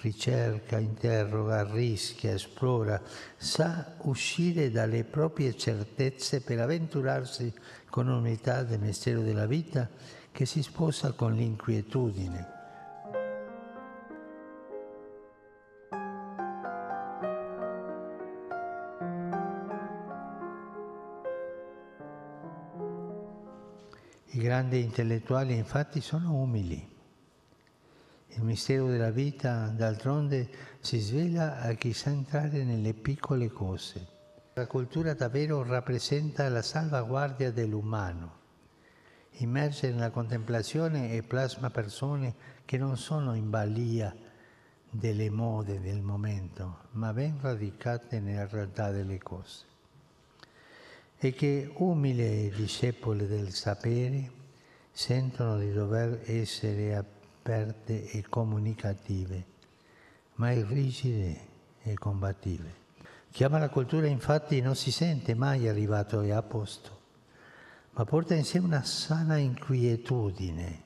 ricerca, interroga, rischia, esplora, sa uscire dalle proprie certezze per avventurarsi con umiltà del mistero della vita che si sposa con l'inquietudine. I grandi intellettuali infatti sono umili. Il mistero della vita, d'altronde, si svela a chi sa entrare nelle piccole cose. La cultura davvero rappresenta la salvaguardia dell'umano. Immerge nella contemplazione e plasma persone che non sono in balia delle mode del momento, ma ben radicate nella realtà delle cose. E che umili discepoli del sapere sentono di dover essere aperti aperte e comunicative, mai rigide e combattive. Chi ama la cultura infatti non si sente mai arrivato e a posto, ma porta in sé una sana inquietudine